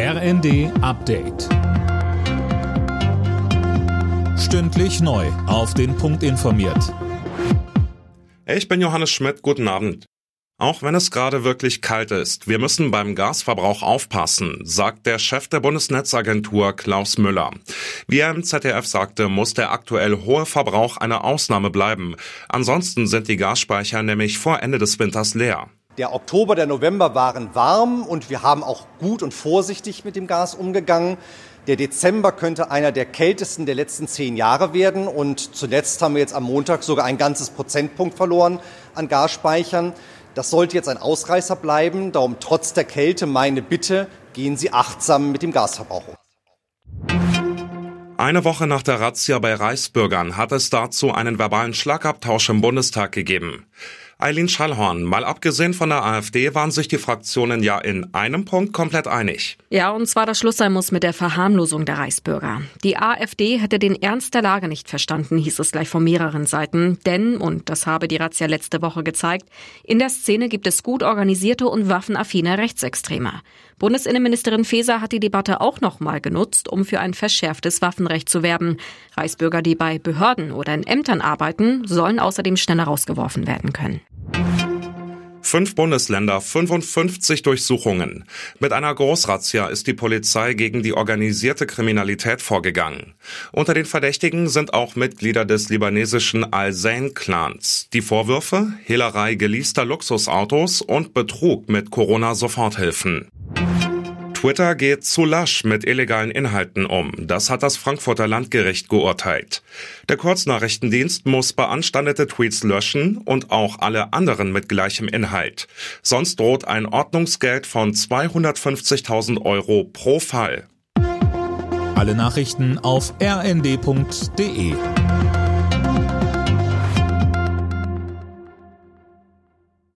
RND Update. Stündlich neu. Auf den Punkt informiert. Ich bin Johannes Schmidt. Guten Abend. Auch wenn es gerade wirklich kalt ist, wir müssen beim Gasverbrauch aufpassen, sagt der Chef der Bundesnetzagentur Klaus Müller. Wie er im ZDF sagte, muss der aktuell hohe Verbrauch eine Ausnahme bleiben. Ansonsten sind die Gasspeicher nämlich vor Ende des Winters leer. Der Oktober, der November waren warm und wir haben auch gut und vorsichtig mit dem Gas umgegangen. Der Dezember könnte einer der kältesten der letzten zehn Jahre werden. Und zuletzt haben wir jetzt am Montag sogar ein ganzes Prozentpunkt verloren an Gasspeichern. Das sollte jetzt ein Ausreißer bleiben. Darum trotz der Kälte meine Bitte, gehen Sie achtsam mit dem Gasverbrauch um. Eine Woche nach der Razzia bei Reichsbürgern hat es dazu einen verbalen Schlagabtausch im Bundestag gegeben. Eileen Schallhorn, mal abgesehen von der AfD waren sich die Fraktionen ja in einem Punkt komplett einig. Ja, und zwar, dass Schluss sein muss mit der Verharmlosung der Reichsbürger. Die AfD hätte den Ernst der Lage nicht verstanden, hieß es gleich von mehreren Seiten. Denn, und das habe die Razzia letzte Woche gezeigt, in der Szene gibt es gut organisierte und waffenaffine Rechtsextreme. Bundesinnenministerin Faeser hat die Debatte auch nochmal genutzt, um für ein verschärftes Waffenrecht zu werben. Reichsbürger, die bei Behörden oder in Ämtern arbeiten, sollen außerdem schneller rausgeworfen werden können. Fünf Bundesländer, 55 Durchsuchungen. Mit einer Großrazzia ist die Polizei gegen die organisierte Kriminalität vorgegangen. Unter den Verdächtigen sind auch Mitglieder des libanesischen Al-Zain-Clans. Die Vorwürfe? Hehlerei geleaster Luxusautos und Betrug mit Corona-Soforthilfen. Twitter geht zu lasch mit illegalen Inhalten um. Das hat das Frankfurter Landgericht geurteilt. Der Kurznachrichtendienst muss beanstandete Tweets löschen und auch alle anderen mit gleichem Inhalt. Sonst droht ein Ordnungsgeld von 250.000 Euro pro Fall. Alle Nachrichten auf rnd.de